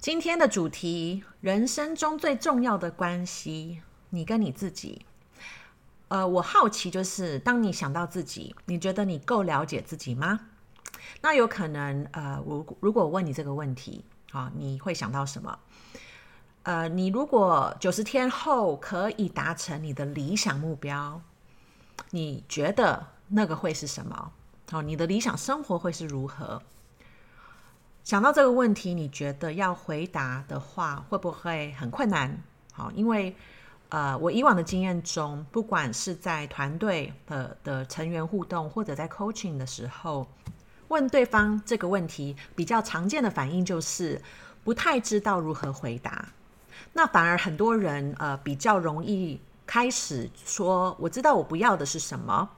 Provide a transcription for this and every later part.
今天的主题：人生中最重要的关系，你跟你自己。呃，我好奇，就是当你想到自己，你觉得你够了解自己吗？那有可能，呃，我如果问你这个问题，啊，你会想到什么？呃，你如果九十天后可以达成你的理想目标，你觉得那个会是什么？好，你的理想生活会是如何？想到这个问题，你觉得要回答的话会不会很困难？好，因为呃，我以往的经验中，不管是在团队的的成员互动，或者在 coaching 的时候，问对方这个问题，比较常见的反应就是不太知道如何回答。那反而很多人呃比较容易开始说：“我知道我不要的是什么。”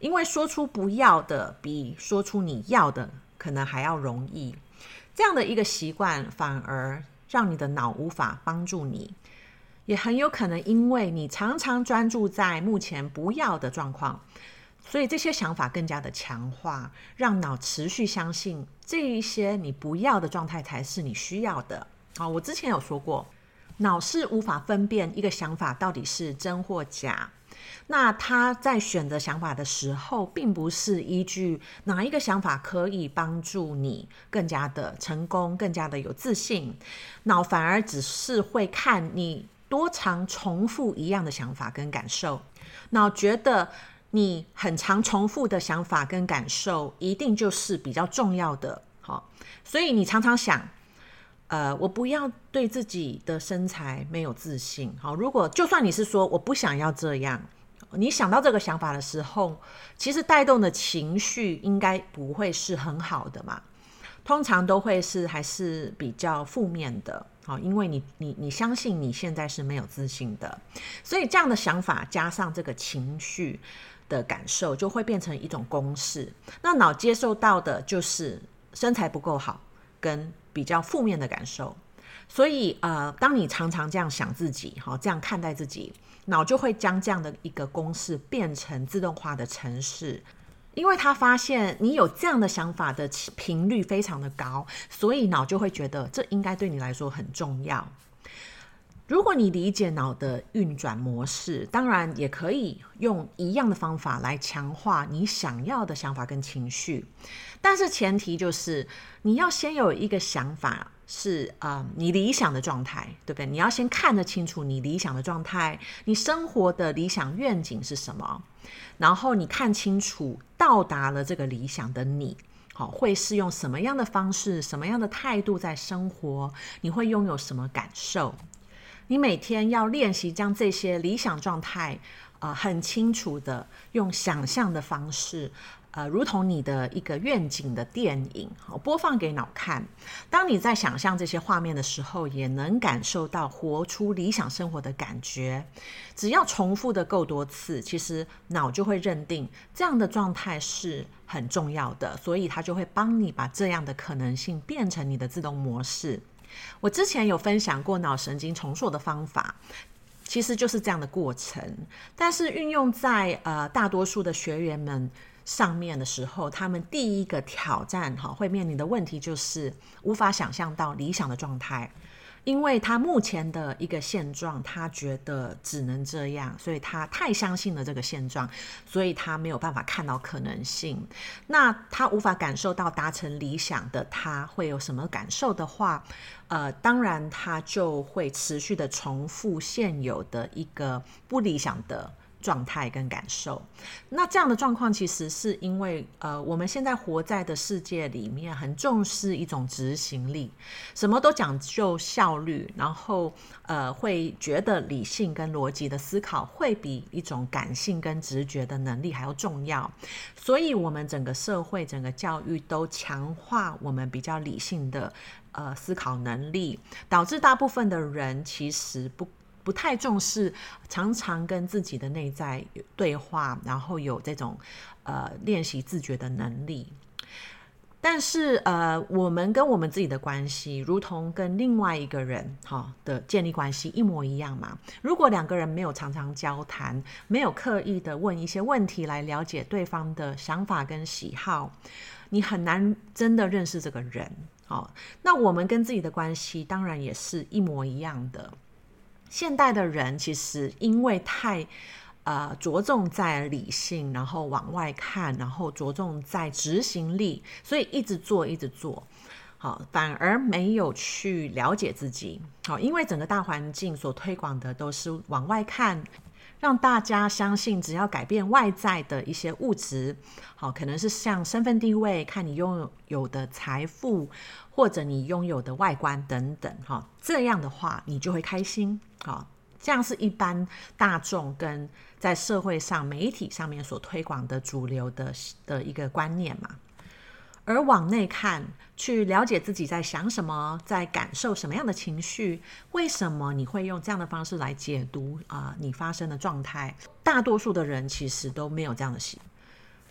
因为说出不要的，比说出你要的。可能还要容易，这样的一个习惯反而让你的脑无法帮助你，也很有可能因为你常常专注在目前不要的状况，所以这些想法更加的强化，让脑持续相信这一些你不要的状态才是你需要的。好，我之前有说过，脑是无法分辨一个想法到底是真或假。那他在选择想法的时候，并不是依据哪一个想法可以帮助你更加的成功、更加的有自信，脑反而只是会看你多常重复一样的想法跟感受。脑觉得你很常重复的想法跟感受，一定就是比较重要的。好，所以你常常想，呃，我不要对自己的身材没有自信。好，如果就算你是说我不想要这样。你想到这个想法的时候，其实带动的情绪应该不会是很好的嘛，通常都会是还是比较负面的，好，因为你你你相信你现在是没有自信的，所以这样的想法加上这个情绪的感受，就会变成一种公式。那脑接受到的就是身材不够好，跟比较负面的感受。所以呃，当你常常这样想自己，好，这样看待自己。脑就会将这样的一个公式变成自动化的程式，因为他发现你有这样的想法的频率非常的高，所以脑就会觉得这应该对你来说很重要。如果你理解脑的运转模式，当然也可以用一样的方法来强化你想要的想法跟情绪，但是前提就是你要先有一个想法。是啊、你理想的状态，对不对？你要先看得清楚你理想的状态，你生活的理想愿景是什么？然后你看清楚到达了这个理想的你，好，会是用什么样的方式、什么样的态度在生活？你会拥有什么感受？你每天要练习将这些理想状态，呃，很清楚的用想象的方式。呃，如同你的一个愿景的电影，好，播放给脑看。当你在想象这些画面的时候，也能感受到活出理想生活的感觉。只要重复的够多次，其实脑就会认定这样的状态是很重要的，所以它就会帮你把这样的可能性变成你的自动模式。我之前有分享过脑神经重塑的方法，其实就是这样的过程，但是运用在呃大多数的学员们。上面的时候，他们第一个挑战哈会面临的问题就是无法想象到理想的状态，因为他目前的一个现状，他觉得只能这样，所以他太相信了这个现状，所以他没有办法看到可能性。那他无法感受到达成理想的他会有什么感受的话，呃，当然他就会持续的重复现有的一个不理想的。状态跟感受，那这样的状况其实是因为，呃，我们现在活在的世界里面很重视一种执行力，什么都讲究效率，然后呃，会觉得理性跟逻辑的思考会比一种感性跟直觉的能力还要重要，所以我们整个社会、整个教育都强化我们比较理性的呃思考能力，导致大部分的人其实不。不太重视常常跟自己的内在对话，然后有这种呃练习自觉的能力。但是，呃，我们跟我们自己的关系，如同跟另外一个人哈、的建立关系一模一样嘛。如果两个人没有常常交谈，没有刻意的问一些问题来了解对方的想法跟喜好，你很难真的认识这个人。哦，那我们跟自己的关系当然也是一模一样的。现代的人其实因为太。呃，着重在理性，然后往外看，然后着重在执行力，所以一直做，一直做，好，反而没有去了解自己。好，因为整个大环境所推广的都是往外看，让大家相信只要改变外在的一些物质，好，可能是像身份地位，看你拥有的财富，或者你拥有的外观等等，哈，这样的话你就会开心，好。这样是一般大众跟在社会上媒体上面所推广的主流的的一个观念嘛。而往内看，去了解自己在想什么，在感受什么样的情绪，为什么你会用这样的方式来解读啊、你发生的状态？大多数的人其实都没有这样的习。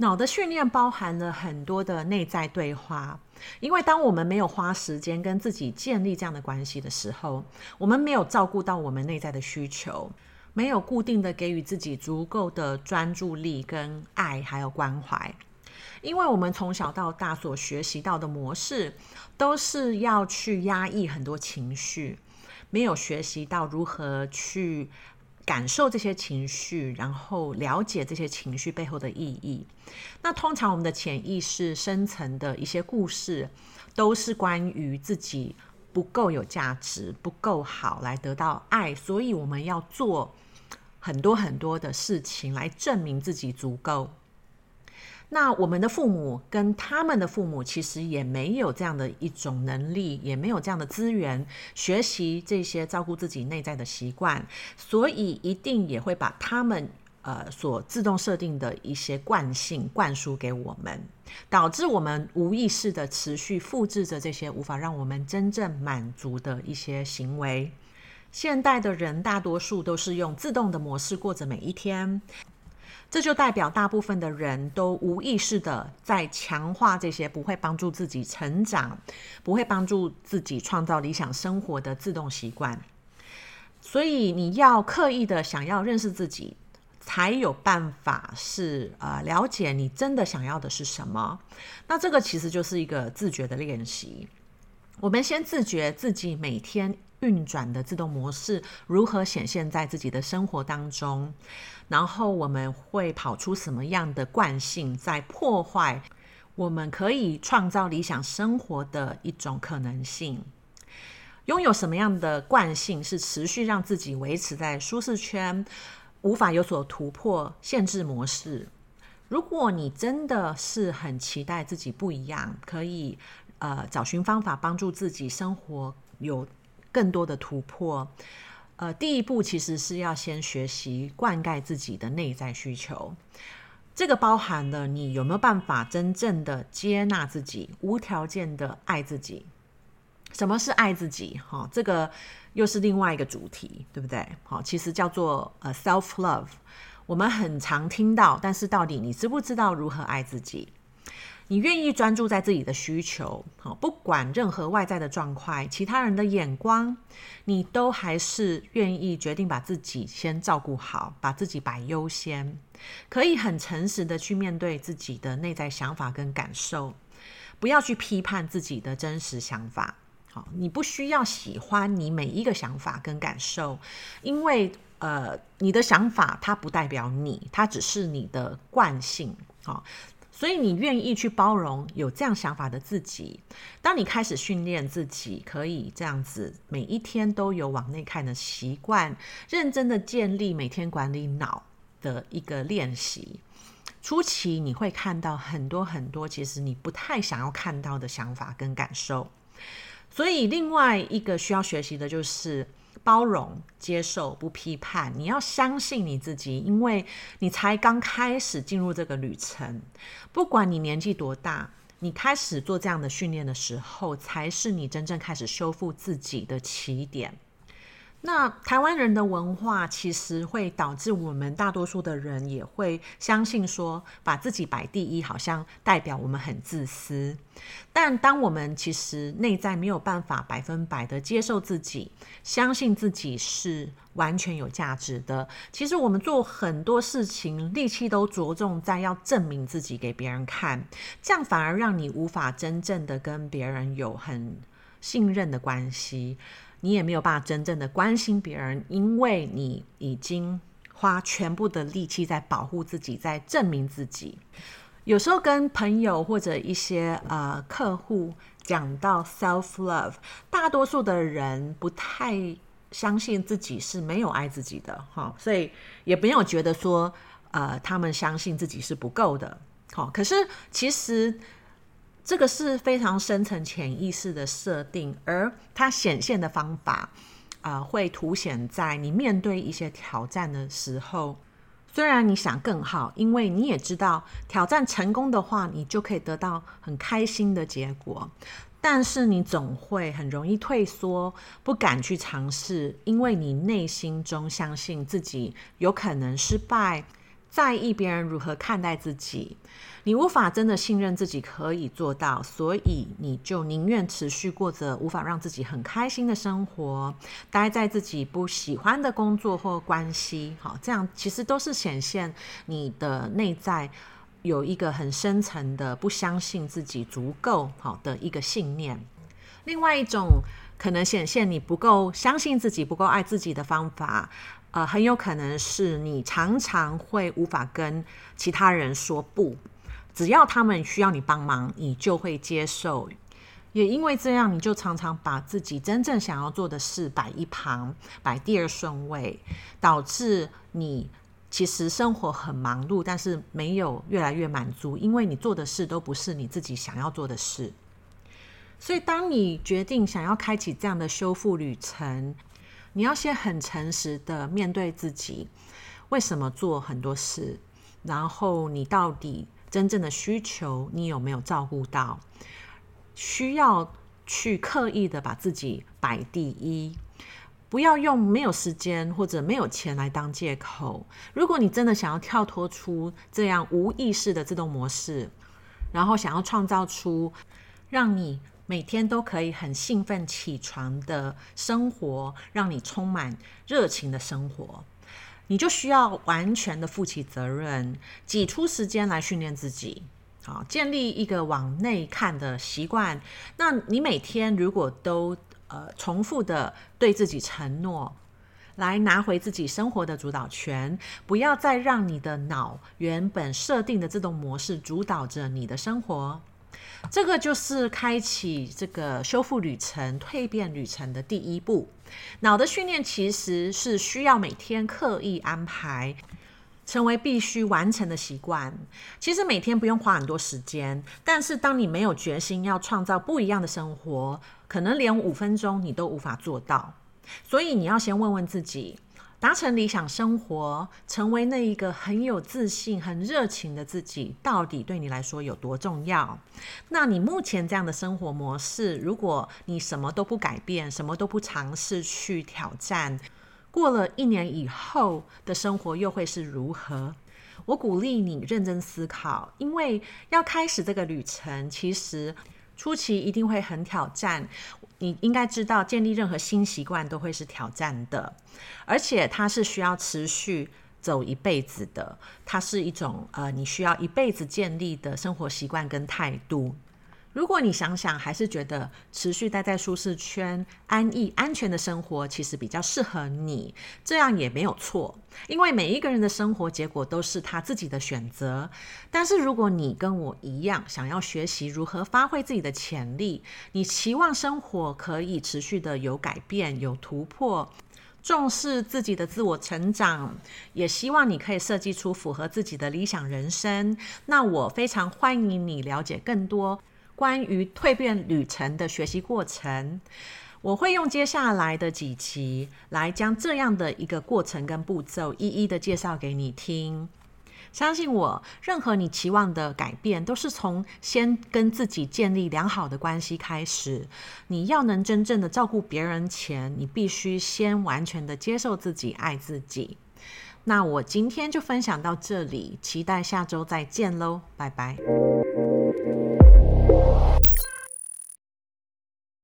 脑的训练包含了很多的内在对话，因为当我们没有花时间跟自己建立这样的关系的时候，我们没有照顾到我们内在的需求，没有固定的给予自己足够的专注力跟爱还有关怀，因为我们从小到大所学习到的模式都是要去压抑很多情绪，没有学习到如何去。感受这些情绪，然后了解这些情绪背后的意义。那通常我们的潜意识深层的一些故事，都是关于自己不够有价值、不够好来得到爱，所以我们要做很多很多的事情来证明自己足够。那我们的父母跟他们的父母其实也没有这样的一种能力，也没有这样的资源学习这些照顾自己内在的习惯，所以一定也会把他们呃所自动设定的一些惯性灌输给我们，导致我们无意识的持续复制着这些无法让我们真正满足的一些行为。现代的人大多数都是用自动的模式过着每一天。这就代表大部分的人都无意识的在强化这些不会帮助自己成长、不会帮助自己创造理想生活的自动习惯。所以你要刻意的想要认识自己，才有办法是呃了解你真的想要的是什么。那这个其实就是一个自觉的练习。我们先自觉自己每天运转的自动模式如何显现在自己的生活当中，然后我们会跑出什么样的惯性，在破坏我们可以创造理想生活的一种可能性。拥有什么样的惯性是持续让自己维持在舒适圈，无法有所突破限制模式？如果你真的是很期待自己不一样，可以呃找寻方法帮助自己生活有。更多的突破，呃，第一步其实是要先学习灌溉自己的内在需求。这个包含了你有没有办法真正的接纳自己，无条件的爱自己。什么是爱自己？哈、这个又是另外一个主题，对不对？好、其实叫做呃 self love，我们很常听到，但是到底你知不知道如何爱自己？你愿意专注在自己的需求，好，不管任何外在的状况、其他人的眼光，你都还是愿意决定把自己先照顾好，把自己摆优先，可以很诚实的去面对自己的内在想法跟感受，不要去批判自己的真实想法。好，你不需要喜欢你每一个想法跟感受，因为呃，你的想法它不代表你，它只是你的惯性。好。所以你愿意去包容有这样想法的自己，当你开始训练自己，可以这样子每一天都有往内看的习惯，认真的建立每天管理脑的一个练习。初期你会看到很多很多，其实你不太想要看到的想法跟感受。所以另外一个需要学习的就是。包容、接受、不批判，你要相信你自己，因为你才刚开始进入这个旅程。不管你年纪多大，你开始做这样的训练的时候，才是你真正开始修复自己的起点。那台湾人的文化其实会导致我们大多数的人也会相信说，把自己摆第一，好像代表我们很自私。但当我们其实内在没有办法百分百的接受自己，相信自己是完全有价值的，其实我们做很多事情力气都着重在要证明自己给别人看，这样反而让你无法真正的跟别人有很信任的关系。你也没有办法真正的关心别人，因为你已经花全部的力气在保护自己，在证明自己。有时候跟朋友或者一些呃客户讲到 self love，大多数的人不太相信自己是没有爱自己的，哈，所以也没有觉得说呃他们相信自己是不够的，好，可是其实。这个是非常深层潜意识的设定，而它显现的方法，啊、会凸显在你面对一些挑战的时候。虽然你想更好，因为你也知道挑战成功的话，你就可以得到很开心的结果，但是你总会很容易退缩，不敢去尝试，因为你内心中相信自己有可能失败。在意别人如何看待自己，你无法真的信任自己可以做到，所以你就宁愿持续过着无法让自己很开心的生活，待在自己不喜欢的工作或关系。好，这样其实都是显现你的内在有一个很深层的不相信自己足够好的一个信念。另外一种可能显现你不够相信自己、不够爱自己的方法。呃，很有可能是你常常会无法跟其他人说不，只要他们需要你帮忙，你就会接受。也因为这样，你就常常把自己真正想要做的事摆一旁，摆第二顺位，导致你其实生活很忙碌，但是没有越来越满足，因为你做的事都不是你自己想要做的事。所以，当你决定想要开启这样的修复旅程，你要先很诚实的面对自己，为什么做很多事？然后你到底真正的需求，你有没有照顾到？需要去刻意的把自己摆第一，不要用没有时间或者没有钱来当借口。如果你真的想要跳脱出这样无意识的自动模式，然后想要创造出让你每天都可以很兴奋起床的生活，让你充满热情的生活，你就需要完全的负起责任，挤出时间来训练自己，好，建立一个往内看的习惯。那你每天如果都呃重复的对自己承诺，来拿回自己生活的主导权，不要再让你的脑原本设定的自动模式主导着你的生活。这个就是开启这个修复旅程、蜕变旅程的第一步。脑的训练其实是需要每天刻意安排，成为必须完成的习惯。其实每天不用花很多时间，但是当你没有决心要创造不一样的生活，可能连五分钟你都无法做到。所以你要先问问自己。达成理想生活，成为那一个很有自信、很热情的自己，到底对你来说有多重要？那你目前这样的生活模式，如果你什么都不改变，什么都不尝试去挑战，过了一年以后的生活又会是如何？我鼓励你认真思考，因为要开始这个旅程，其实初期一定会很挑战。你应该知道，建立任何新习惯都会是挑战的，而且它是需要持续走一辈子的。它是一种呃，你需要一辈子建立的生活习惯跟态度。如果你想想，还是觉得持续待在舒适圈、安逸、安全的生活，其实比较适合你，这样也没有错。因为每一个人的生活结果都是他自己的选择。但是如果你跟我一样，想要学习如何发挥自己的潜力，你期望生活可以持续的有改变、有突破，重视自己的自我成长，也希望你可以设计出符合自己的理想人生，那我非常欢迎你了解更多。关于蜕变旅程的学习过程，我会用接下来的几集来将这样的一个过程跟步骤一一的介绍给你听。相信我，任何你期望的改变，都是从先跟自己建立良好的关系开始。你要能真正的照顾别人前，你必须先完全的接受自己，爱自己。那我今天就分享到这里，期待下周再见喽，拜拜。